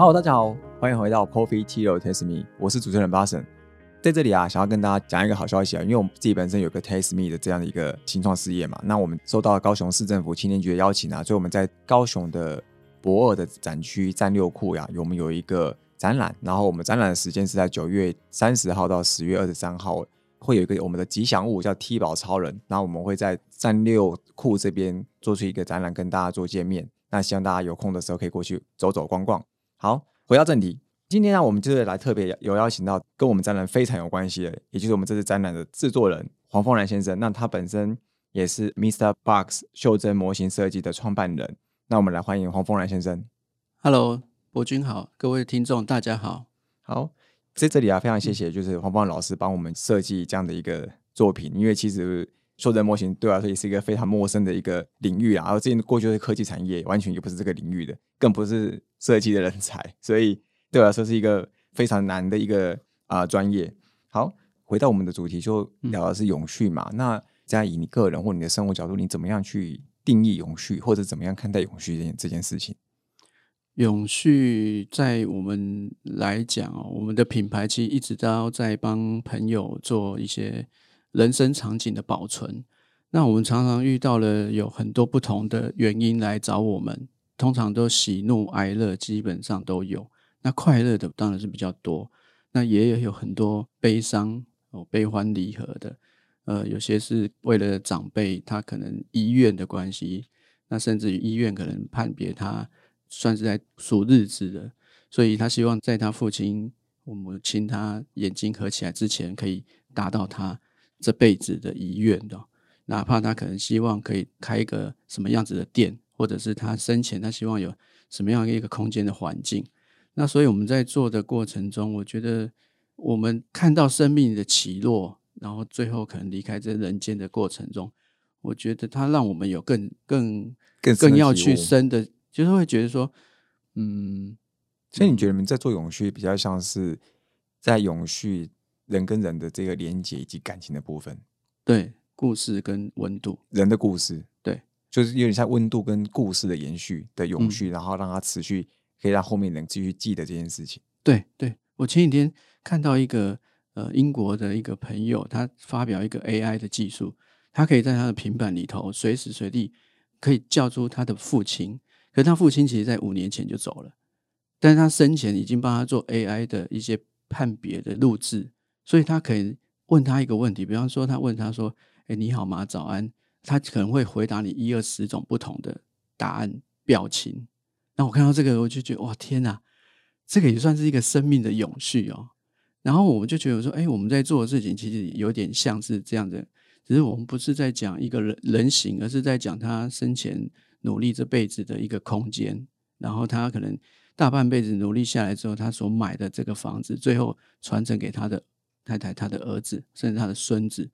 好大家好，欢迎回到 Coffee Tea Taste Me，我是主持人巴神。在这里啊，想要跟大家讲一个好消息啊，因为我们自己本身有个 Taste Me 的这样的一个新创事业嘛，那我们受到高雄市政府青年局的邀请啊，所以我们在高雄的博二的展区战六库呀，我们有一个展览，然后我们展览的时间是在九月三十号到十月二十三号，会有一个我们的吉祥物叫 T 宝超人，然后我们会在战六库这边做出一个展览，跟大家做见面。那希望大家有空的时候可以过去走走逛逛。好，回到正题，今天呢，我们就是来特别有邀请到跟我们展览非常有关系的，也就是我们这次展览的制作人黄凤兰先生。那他本身也是 Mr. Box 袖珍模型设计的创办人。那我们来欢迎黄凤兰先生。Hello，博君好，各位听众大家好。好，在这里啊，非常谢谢就是黄凤兰老师帮我们设计这样的一个作品，因为其实。袖珍模型对我来说也是一个非常陌生的一个领域啊，而之前过去的科技产业完全也不是这个领域的，更不是设计的人才，所以对我来说是一个非常难的一个啊专业。好，回到我们的主题，就聊的是永续嘛。那在以你个人或你的生活角度，你怎么样去定义永续，或者怎么样看待永续这件这件事情？永续在我们来讲哦，我们的品牌其实一直都在帮朋友做一些。人生场景的保存，那我们常常遇到了有很多不同的原因来找我们，通常都喜怒哀乐基本上都有。那快乐的当然是比较多，那也有很多悲伤哦，悲欢离合的。呃，有些是为了长辈，他可能医院的关系，那甚至于医院可能判别他算是在数日子的，所以他希望在他父亲、我母亲他眼睛合起来之前，可以达到他。这辈子的遗愿的，哪怕他可能希望可以开一个什么样子的店，或者是他生前他希望有什么样的一个空间的环境。那所以我们在做的过程中，我觉得我们看到生命的起落，然后最后可能离开这人间的过程中，我觉得它让我们有更更更更要去生的，就是会觉得说，嗯，所以你觉得你们在做永续，比较像是在永续。人跟人的这个连接以及感情的部分，对故事跟温度，人的故事，对，就是有点像温度跟故事的延续的永续，然后让它持续，可以让后面人继续记得这件事情。对，对。我前几天看到一个呃英国的一个朋友，他发表一个 AI 的技术，他可以在他的平板里头随时随地可以叫出他的父亲，可他父亲其实在五年前就走了，但是他生前已经帮他做 AI 的一些判别的录制。所以他可以问他一个问题，比方说他问他说：“哎，你好吗？早安。”他可能会回答你一二十种不同的答案表情。那我看到这个，我就觉得哇，天哪，这个也算是一个生命的永续哦。然后我们就觉得说，哎，我们在做的事情其实有点像是这样的，只是我们不是在讲一个人人形，而是在讲他生前努力这辈子的一个空间。然后他可能大半辈子努力下来之后，他所买的这个房子，最后传承给他的。太太、他的儿子，甚至他的孙子，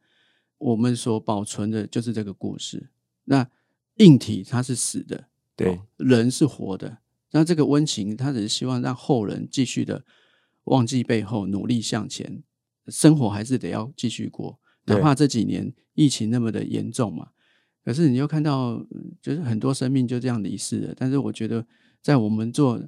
我们所保存的就是这个故事。那硬体它是死的，对，人是活的。那这个温情，他只是希望让后人继续的忘记背后，努力向前，生活还是得要继续过。哪怕这几年疫情那么的严重嘛，可是你又看到，就是很多生命就这样离世了。但是我觉得，在我们做。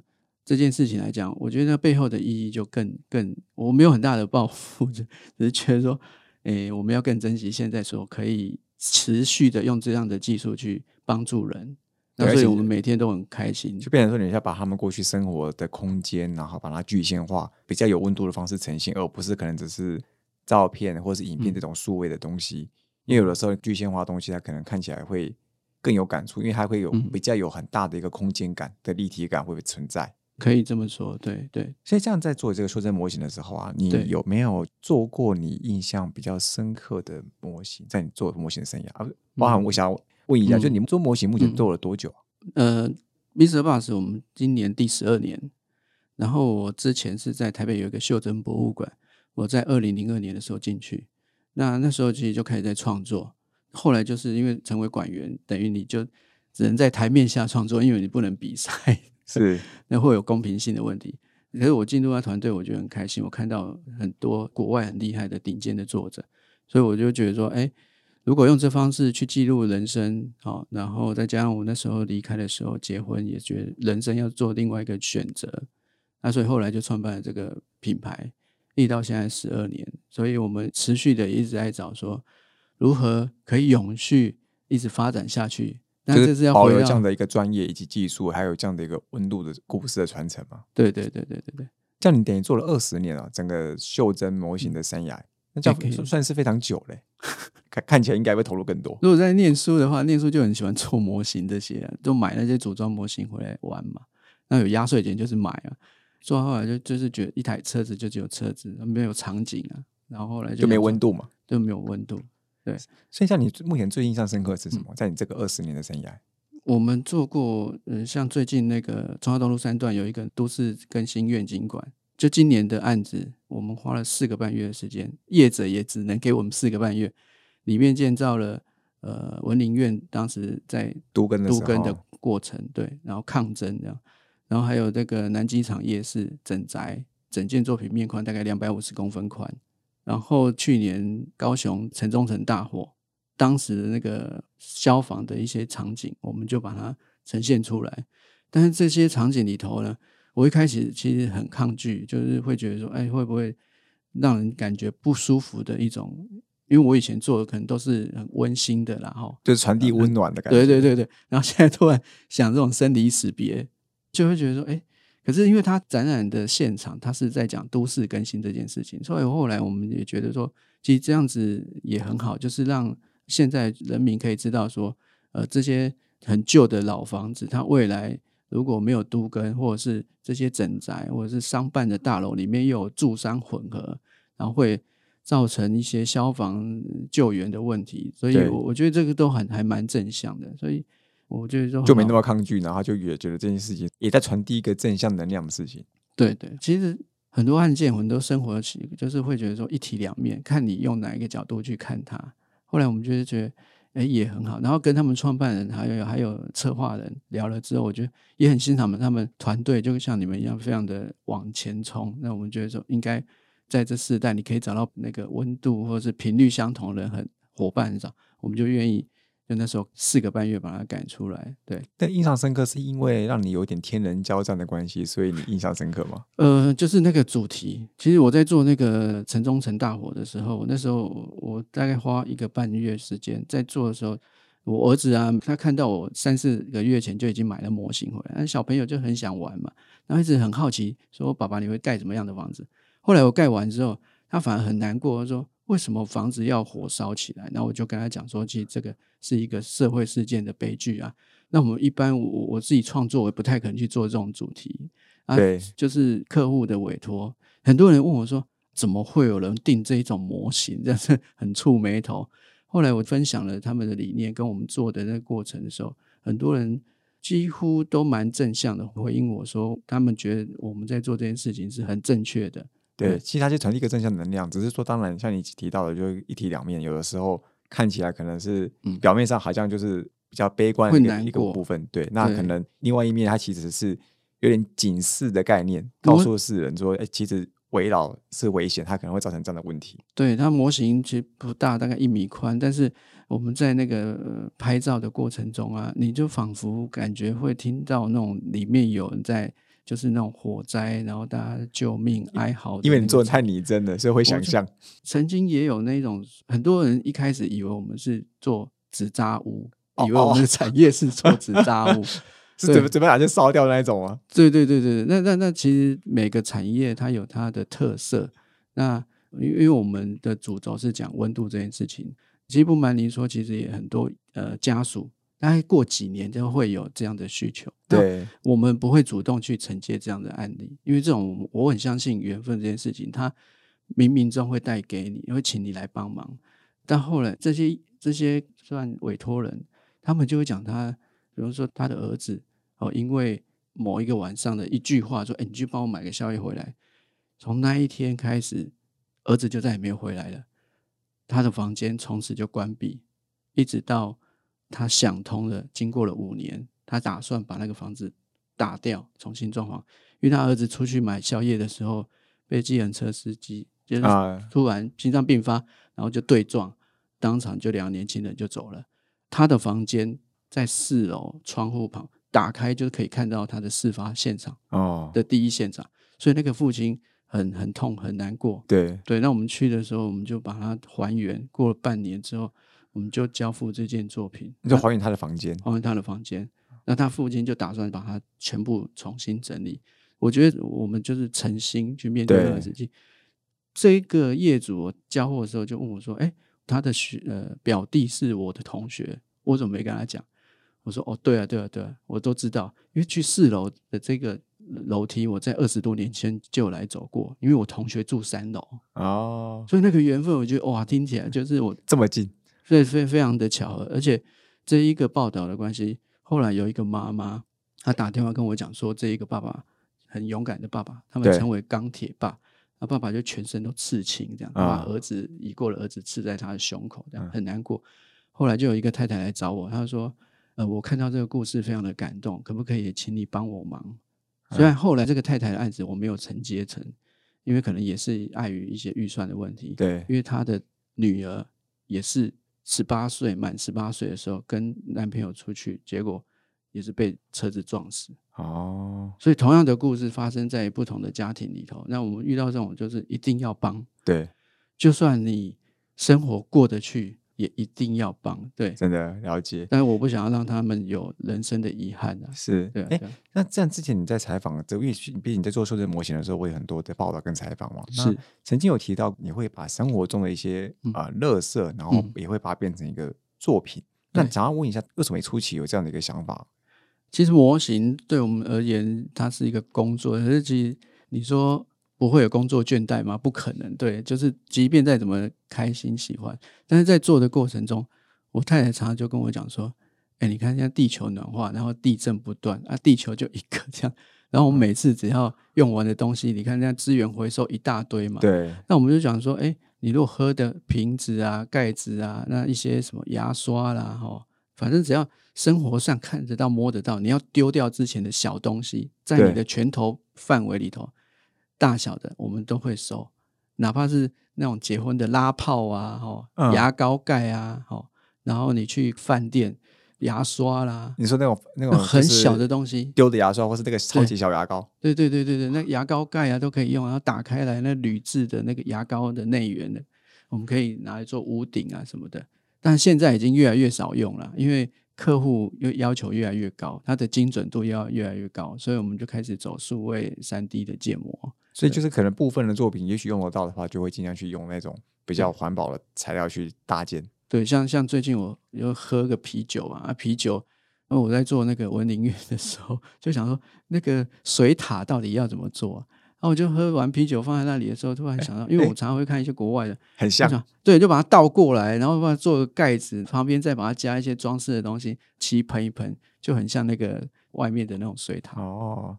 这件事情来讲，我觉得背后的意义就更更，我没有很大的抱负，只是觉得说，诶，我们要更珍惜现在所可以持续的用这样的技术去帮助人，那所以我们每天都很开心。就变成说，你要把他们过去生活的空间，然后把它具象化，比较有温度的方式呈现，而不是可能只是照片或是影片这种数位的东西。因为有的时候具象化东西，它可能看起来会更有感触，因为它会有比较有很大的一个空间感的立体感会存在。可以这么说，对对。所以这样在做这个修正模型的时候啊，你有没有做过你印象比较深刻的模型？在你做模型生涯啊，包含我想问一下，就你们做模型目前做了多久？呃，Mr. Bus 我们今年第十二年，然后我之前是在台北有一个袖珍博物馆，我在二零零二年的时候进去，那那时候其实就开始在创作，后来就是因为成为馆员，等于你就只能在台面下创作，因为你不能比赛。是，那会有公平性的问题。可是我进入他团队，我觉得很开心。我看到很多国外很厉害的顶尖的作者，所以我就觉得说，哎，如果用这方式去记录人生，好，然后再加上我那时候离开的时候结婚，也觉得人生要做另外一个选择。那所以后来就创办了这个品牌，一直到现在十二年，所以我们持续的一直在找说如何可以永续一直发展下去。那就这是要保留这样的一个专业以及技术，还有这样的一个温度的故事的传承嘛。对对对对对对，这样你等于做了二十年了，整个袖珍模型的生涯，那这样算是非常久嘞。看看起来应该会投入更多。如果在念书的话，念书就很喜欢做模型这些、啊，都买那些组装模型回来玩嘛。那有压岁钱就是买啊，做到后来就就是觉得一台车子就只有车子，没有场景啊。然后后来就就没想说温度嘛。就没有温度。所以像你目前最印象深刻的是什嗯。么？在你这个二十年的生涯，我们做过，嗯，像最近那个中华东路三段有一个都市更新愿景馆，就今年的案子，我们花了四个半月的时间，业者也只能给我们四个半月，里面建造了呃文林院当时在都跟的时候，都根的过程，对，然后抗争这样，然后还有这个南机场夜市整宅，整件作品面宽大概两百五十公分宽，然后去年高雄城中城大火，当时的那个消防的一些场景，我们就把它呈现出来。但是这些场景里头呢，我一开始其实很抗拒，就是会觉得说，哎，会不会让人感觉不舒服的一种？因为我以前做的可能都是很温馨的啦，然后就是传递温暖的感觉。对对对对，然后现在突然想这种生离死别，就会觉得说，哎，可是因为它展览的现场，它是在讲都市更新这件事情，所以后来我们也觉得说，其实这样子也很好，就是让现在人民可以知道说，呃，这些很旧的老房子，它未来如果没有都更，或者是这些整宅或者是商办的大楼里面又有住商混合，然后会造成一些消防救援的问题，所以我我觉得这个都很还蛮正向的，所以我觉得说就没那么么抗拒，然后就也觉得这件事情也在传递一个正向能量的事情。对对，其实很多案件很多生活起就是会觉得说一体两面，看你用哪一个角度去看它。后来我们就是觉得。哎，也很好。然后跟他们创办人还有还有策划人聊了之后，我觉得也很欣赏他们，他们团队就像你们一样，非常的往前冲。那我们觉得说，应该在这世代，你可以找到那个温度或者是频率相同的很伙伴找，我们就愿意。就那时候四个半月把它赶出来，对，但印象深刻是因为让你有点天人交战的关系，所以你印象深刻吗？呃，就是那个主题。其实我在做那个城中城大火的时候，那时候我大概花一个半月时间在做的时候，我儿子啊，他看到我三四个月前就已经买了模型回来，那小朋友就很想玩嘛，然后一直很好奇，说爸爸你会盖什么样的房子？后来我盖完之后，他反而很难过，他说为什么房子要火烧起来？然后我就跟他讲说，其实这个是一个社会事件的悲剧啊。那我们一般我我自己创作，我也不太可能去做这种主题啊。对，就是客户的委托，很多人问我说，怎么会有人定这一种模型？真是很触眉头。后来我分享了他们的理念跟我们做的那个过程的时候，很多人几乎都蛮正向的回应我说，他们觉得我们在做这件事情是很正确的。对，对其实它就传递一个正向能量，只是说，当然像你提到的，就是一体两面，有的时候看起来可能是嗯表面上好像就是比较悲观的会一个部分，对，那可能另外一面它其实是有点警示的概念，我告诉世人说，哎，其实围绕是危险，它可能会造成这样的问题。对，它模型其实不大，大概一米宽，但是我们在那个、呃拍照的过程中啊，你就仿佛感觉会听到那种里面有人在，就是那种火灾，然后大家救命哀嚎。因为你做的太拟真了，所以会想就象。曾经也有那种很多人一开始以为我们是做纸扎屋，哦以为我们的产业是做纸扎屋。对是怎么怎么哪就烧掉的那一种吗？对对对对，那那那其实每个产业它有它的特色。那因为我们的主轴是讲温度这件事情，其实不瞒您说，其实也很多呃家属，大概过几年就会有这样的需求。对，我们不会主动去承接这样的案例，因为这种我很相信缘分这件事情，它冥冥中会带给你，会请你来帮忙。但后来这些这些算委托人，他们就会讲他，比如说他的儿子哦，因为某一个晚上的一句话说：“哎，你去帮我买个宵夜回来。”从那一天开始，儿子就再也没有回来了，他的房间从此就关闭，一直到他想通了，经过了五年，他打算把那个房子打掉，重新装潢。因为他儿子出去买宵夜的时候，被计程车司机就是啊突然心脏病发，然后就对撞，当场就两个年轻人就走了。他的房间在四楼窗户旁，打开就可以看到他的事发现场哦，的第一现场，所以那个父亲很很痛很难过。对对，那我们去的时候，我们就把它还原。过了半年之后，我们就交付这件作品，你就还原他的房间，还原他的房间。那他父亲就打算把它全部重新整理。我觉得我们就是诚心去面对这个事情。这个业主我交货的时候就问我说：“哎，他的学呃表弟是我的同学，我怎么没跟他讲？”我说：“哦，对啊，对啊，对啊，我都知道，因为去四楼的这个楼梯，我在二十多年前就来走过，因为我同学住三楼哦，所以那个缘分，我觉得哇，听起来就是我这么近，非非非常的巧合，而且这一个报道的关系，后来有一个妈妈，她打电话跟我讲说，这一个爸爸很勇敢的爸爸，他们对称为钢铁爸。那爸爸就全身都刺青，这样啊把儿子已过了儿子刺在他的胸口，这样嗯很难过。后来就有一个太太来找我，她说：“呃，我看到这个故事非常的感动，可不可以请你帮我忙？”虽然后来这个太太的案子我没有承接成，因为可能也是碍于一些预算的问题。对因为她的女儿也是十八岁满十八岁的时候跟男朋友出去，结果也是被车子撞死。哦，所以同样的故事发生在不同的家庭里头，那我们遇到这种就是一定要帮，对，就算你生活过得去，也一定要帮。对，真的了解，但是我不想要让他们有人生的遗憾啊。是，对啊，哎那这样之前你在采访这，因为毕竟你在做数字模型的时候，会有很多的报道跟采访嘛。是曾经有提到你会把生活中的一些嗯啊乐色，然后嗯也会把它变成一个作品。那对想要问一下，为什么你初期有这样的一个想法？其实模型对我们而言，它是一个工作，可是其实你说不会有工作倦怠吗？不可能。对，就是即便再怎么开心喜欢，但是在做的过程中，我太太常常就跟我讲说：“哎，你看现在地球暖化，然后地震不断啊，地球就一个这样。然后我们每次只要用完的东西，你看现在资源回收一大堆嘛，对，那我们就讲说，哎，你如果喝的瓶子啊、盖子啊，那一些什么牙刷啦，哈，反正只要生活上看得到、摸得到，你要丢掉之前的小东西，在你的拳头范围里头，大小的我们都会收，哪怕是那种结婚的拉泡啊，哈，嗯牙膏盖啊，哈，然后你去饭店牙刷啦，你说那种那那种很小的东西，丢的牙刷，或是那个超级小牙膏，对对对对对，那牙膏盖啊都可以用，然后打开来那铝制的那个牙膏的内缘的，我们可以拿来做屋顶啊什么的。但现在已经越来越少用了，因为客户又要求越来越高，它的精准度要越来越高，所以我们就开始走数位三 D 的建模。所以就是可能部分的作品，也许用得到的话，就会尽量去用那种比较环保的材料去搭建。对，像像最近我又喝个啤酒啊，啊啤酒，那我在做那个文林月的时候，就想说那个水塔到底要怎么做、啊？然后我就喝完啤酒放在那里的时候，突然想到，因为我常常会看一些国外的，很像对，就把它倒过来，然后把它做个盖子，旁边再把它加一些装饰的东西，漆喷一喷，就很像那个外面的那种水塔。哦。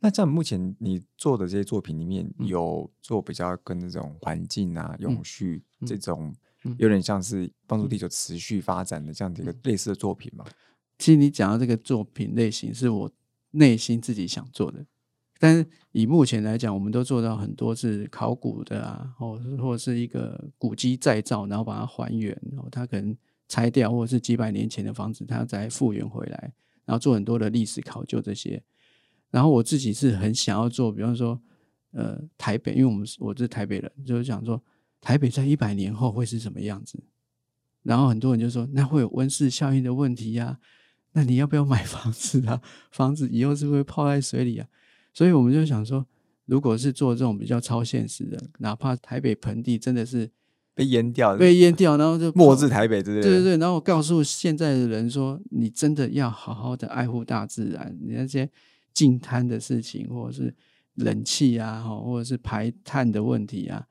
对，那在目前你做的这些作品里面，嗯有做比较跟这种环境啊、永续嗯这种嗯，有点像是帮助地球持续发展的这样的一个类似的作品吗？其实你讲到这个作品类型，是我内心自己想做的，但是以目前来讲，我们都做到很多是考古的啊，或者或者是一个古迹再造，然后把它还原，然后它可能拆掉或者是几百年前的房子，它再复原回来，然后做很多的历史考究这些。然后我自己是很想要做，比方说，呃，台北，因为我们是我是台北人，就是想说台北在一百年后会是什么样子。然后很多人就说，那会有温室效应的问题呀、那你要不要买房子啊？房子以后是不是会泡在水里啊？所以我们就想说，如果是做这种比较超现实的，哪怕台北盆地真的是被淹掉，被淹掉，然后就 末泡日台北之类的。对对对，然后我告诉现在的人说，你真的要好好的爱护大自然，你那些净滩的事情，或者是冷气啊，哈，或者是排碳的问题啊，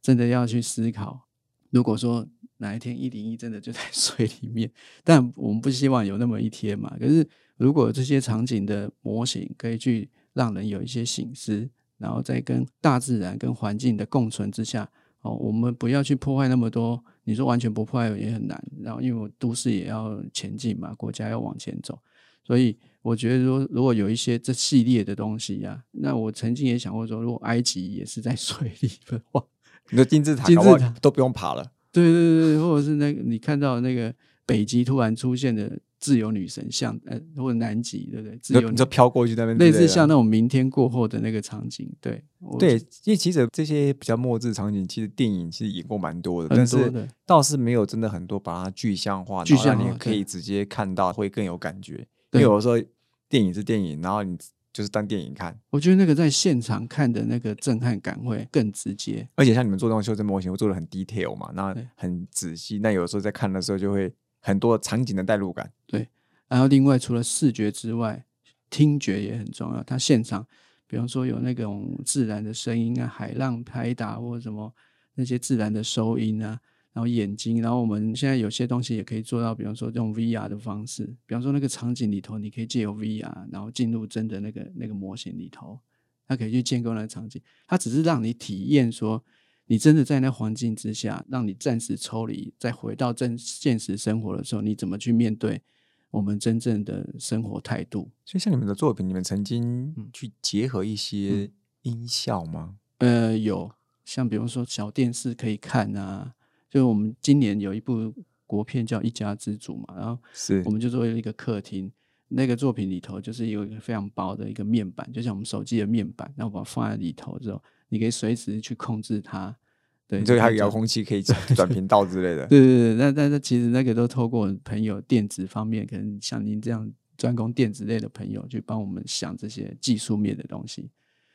真的要去思考。如果说哪一天一零一真的就在水里面，但我们不希望有那么一天嘛。可是如果这些场景的模型可以去让人有一些醒思，然后在跟大自然、跟环境的共存之下，哦，我们不要去破坏那么多。你说完全不破坏也很难，然后因为都市也要前进嘛，国家要往前走，所以我觉得说，如果有一些这系列的东西呀、那我曾经也想过说，如果埃及也是在水里的话，你的金字塔，金字塔都不用爬了。对对对对，或者是那个你看到那个北极突然出现的自由女神像，呃，或者南极，对不对？自由你就飘过去那边之类似像那种明天过后的那个场景，对对，因为其实这些比较末日场景，其实电影其实演过蛮多的，但是倒是没有真的很多把它具象化，具象化你可以直接看到，会更有感觉。因对为有的时候电影是电影，然后你就是当电影看，我觉得那个在现场看的那个震撼感会更直接。而且像你们做这种修正模型，会做的很 detail 嘛，那对很仔细。那有的时候在看的时候，就会很多场景的代入感。对然后另外除了视觉之外，听觉也很重要。它现场，比方说有那种自然的声音啊，海浪拍打或者什么那些自然的收音啊，然后眼睛，然后我们现在有些东西也可以做到，比方说用 VR 的方式，比方说那个场景里头，你可以借由 VR，然后进入真的那个那个模型里头，它可以去建构那个场景。它只是让你体验说，你真的在那环境之下，让你暂时抽离，再回到真现实生活的时候，你怎么去面对我们真正的生活态度？所以像你们的作品，你们曾经嗯去结合一些音效吗？呃，有像比方说小电视可以看啊，就是我们今年有一部国片叫《一家之主》嘛，然后是我们就做了一个客厅，那个作品里头就是有一个非常薄的一个面板，就像我们手机的面板，然后把它放在里头之后，你可以随时去控制它。对，这个还有就遥控器可以 转频道之类的。对对对，那但是其实那个都透过朋友电子方面，可能像您这样专攻电子类的朋友，去帮我们想这些技术面的东西。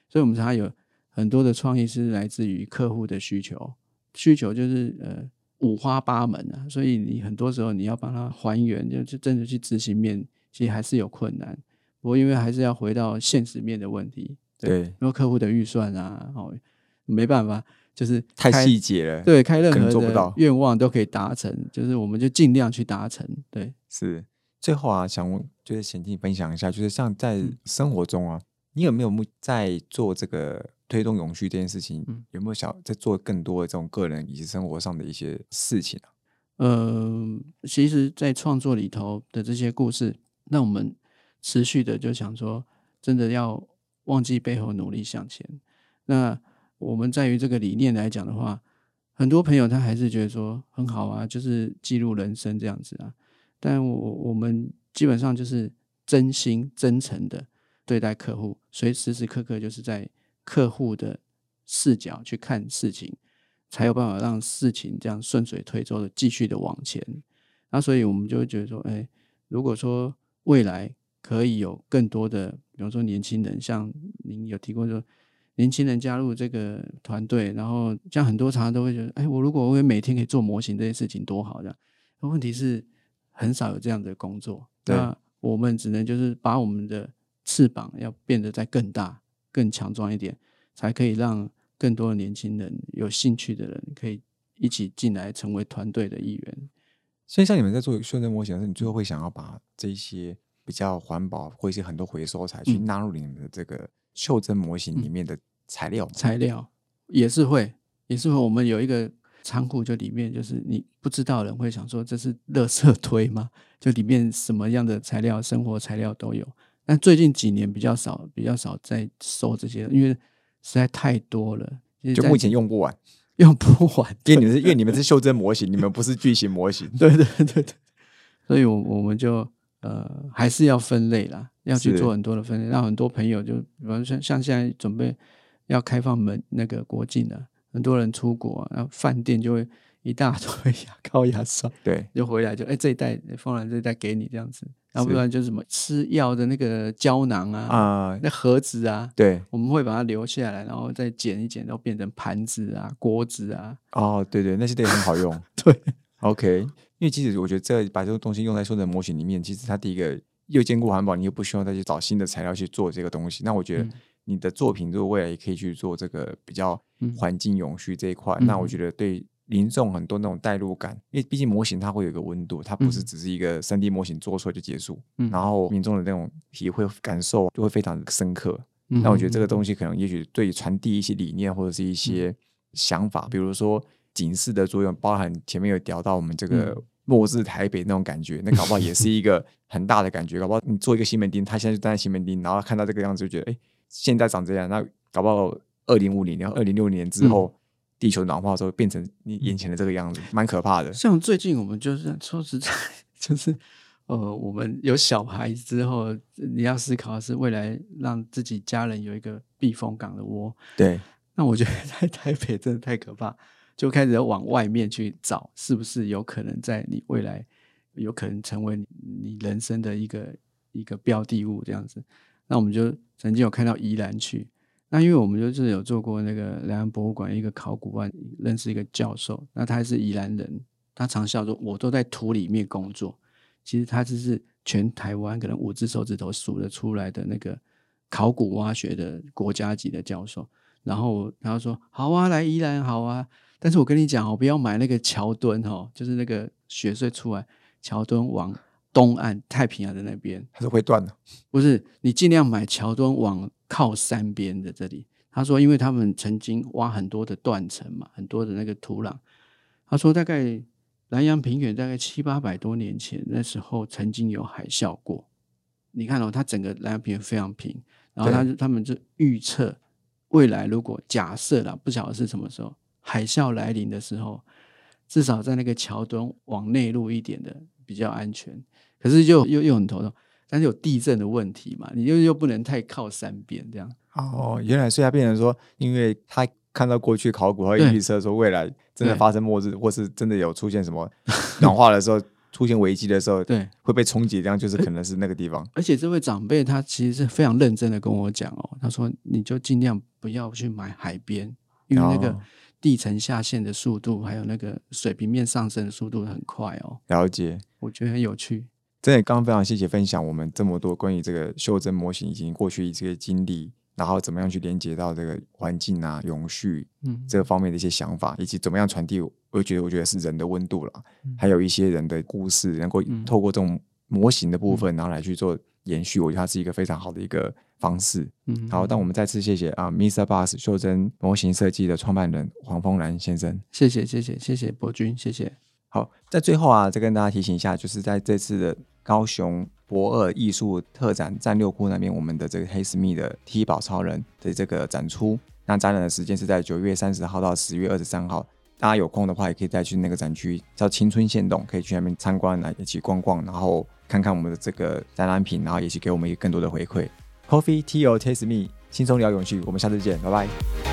所以，我们常常有很多的创意是来自于客户的需求，需求就是呃五花八门啊。所以你很多时候你要帮他还原，就就真的去执行面，其实还是有困难。不过，因为还是要回到现实面的问题，对，因为客户的预算啊，哦，没办法，就是太细节了。，对，开任何的愿望都可以达成，就是我们就尽量去达成。对，是。最后啊，想问，就是想听你分享一下，就是像在嗯生活中啊，你有没有目在做这个推动永续这件事情，嗯有没有想在做更多的这种个人以及生活上的一些事情啊？呃，其实，在创作里头的这些故事，那我们持续的就想说，真的要忘记背后，努力向前。那我们在于这个理念来讲的话，很多朋友他还是觉得说很好啊，就是记录人生这样子啊。但我我们基本上就是真心真诚的对待客户，所以时时刻刻就是在客户的视角去看事情，才有办法让事情这样顺水推舟的继续的往前。那所以我们就会觉得说，哎，如果说未来可以有更多的，比方说年轻人，像您有提过说，年轻人加入这个团队，然后像很多常常都会觉得，哎，我如果我每天可以做模型这件事情多好这样。那问题是很少有这样的工作，对那我们只能就是把我们的翅膀要变得再更大、更强壮一点，才可以让更多的年轻人有兴趣的人可以一起进来成为团队的一员。所以像你们在做袖珍模型的时候，你最后会想要把这一些比较环保或一些很多回收材去嗯纳入你们的这个袖珍模型里面的材料吗？材料也是会，也是会。我们有一个仓库，就里面就是你不知道的人会想说这是垃圾 堆吗？就里面什么样的材料，生活材料都有。但最近几年比较少，比较少在收这些，因为实在太多了，就目前用不完，用不完。因为你们是因为你们是袖珍模型，你们不是巨型模型。对对对对，所以我我们就呃还是要分类啦，要去做很多的分类，让很多朋友就比方说像像现在准备要开放门那个国境了，很多人出国、啊，然后饭店就会一大 堆牙膏、牙刷，对，就回来就哎这一袋丰兰这一袋给你这样子，然后不然就是什么吃药的那个胶囊啊，啊、那盒子啊。对，我们会把它留下来，然后再剪一剪，然后变成盘子啊、锅子啊。哦，对对，那些都也很好用。对，OK，因为其实我觉得这把这个东西用在说的模型里面，其实它第一个又兼顾环保，你又不需要再去找新的材料去做这个东西。那我觉得嗯你的作品如果未来也可以去做这个比较嗯环境永续这一块，嗯那我觉得对民众很多那种代入感，因为毕竟模型它会有一个温度，它不是嗯。只是一个三 D 模型做出来就结束，嗯。然后民众的那种体会感受就会非常的深刻。嗯那我觉得这个东西可能也许对传递一些理念或者是一些想法，比如说警示的作用，包含前面有聊到我们这个嗯。末日台北那种感觉，那搞不好也是一个很大的感觉。搞不好你做一个西门町，他现在就站在西门町，然后看到这个样子就觉得，哎，现在长这样，那搞不好二零五零年、二零六年之后，地球暖化之后变成你眼前的这个样子，蛮可怕的。像最近我们就是 说实在，就是 呃，我们有小孩之后，你要思考的是未来让自己家人有一个避风港的窝。对，那我觉得在台北真的太可怕，就开始往外面去找，是不是有可能在你未来有可能成为你人生的一个一个标的物这样子？那我们就曾经有看到宜兰去，那因为我们就是有做过那个两岸博物馆一个考古案，认识一个教授，那他是宜兰人，他常笑说，我都在土里面工作。其实他只是全台湾可能五只手指头数得出来的那个考古挖掘的国家级的教授，然后他说：“好啊，来宜兰好啊。”但是我跟你讲哦，不要买那个桥墩哦，就是那个雪穗出来，桥墩往东岸太平洋的那边，它是会断的。不是，你尽量买桥墩往靠山边的这里。他说，因为他们曾经挖很多的断层嘛，很多的那个土壤。他说大概。南洋平原大概七八百多年前，那时候曾经有海啸过。你看哦，它整个南洋平原非常平，然后他他们就预测未来，如果假设了不晓得是什么时候海啸来临的时候，至少在那个桥墩往内陆一点的比较安全。可是就又又很头痛，但是有地震的问题嘛，你又又不能太靠山边这样。哦，原来所以他变成说，因为他。看到过去考古，会预测说未来真的发生末日，或是真的有出现什么 暖化的时候，出现危机的时候，对会被冲击，这样就是可能是那个地方。而且这位长辈他其实是非常认真的跟我讲哦，他说你就尽量不要去买海边，因为那个地层下陷的速度，还有那个水平面上升的速度很快哦。了解，我觉得很有趣。真的，刚刚非常谢谢分享我们这么多关于这个袖珍模型以及过去一些经历。然后怎么样去连接到这个环境啊、永续嗯这个方面的一些想法，以及怎么样传递？我觉得，我觉得是人的温度了，还有一些人的故事，能够透过这种模型的部分，然后来去做延续。我觉得它是一个非常好的一个方式。嗯，好，那我们再次谢谢啊，Mr. Bus 袖珍模型设计的创办人黄峰兰先生。谢谢，谢谢，谢谢博君，谢谢。好，在最后啊，再跟大家提醒一下，就是在这次的高雄。博二艺术特展战六库那边，我们的这个黑斯密的 T 宝超人的这个展出，那展览的时间是在九月三十号到十月二十三号。大家有空的话，也可以再去那个展区叫青春线动，可以去那边参观来一起逛逛，然后看看我们的这个展览品，然后也去给我们一更多的回馈。Coffee Tea or Taste Me，轻松聊永续，我们下次见，拜拜。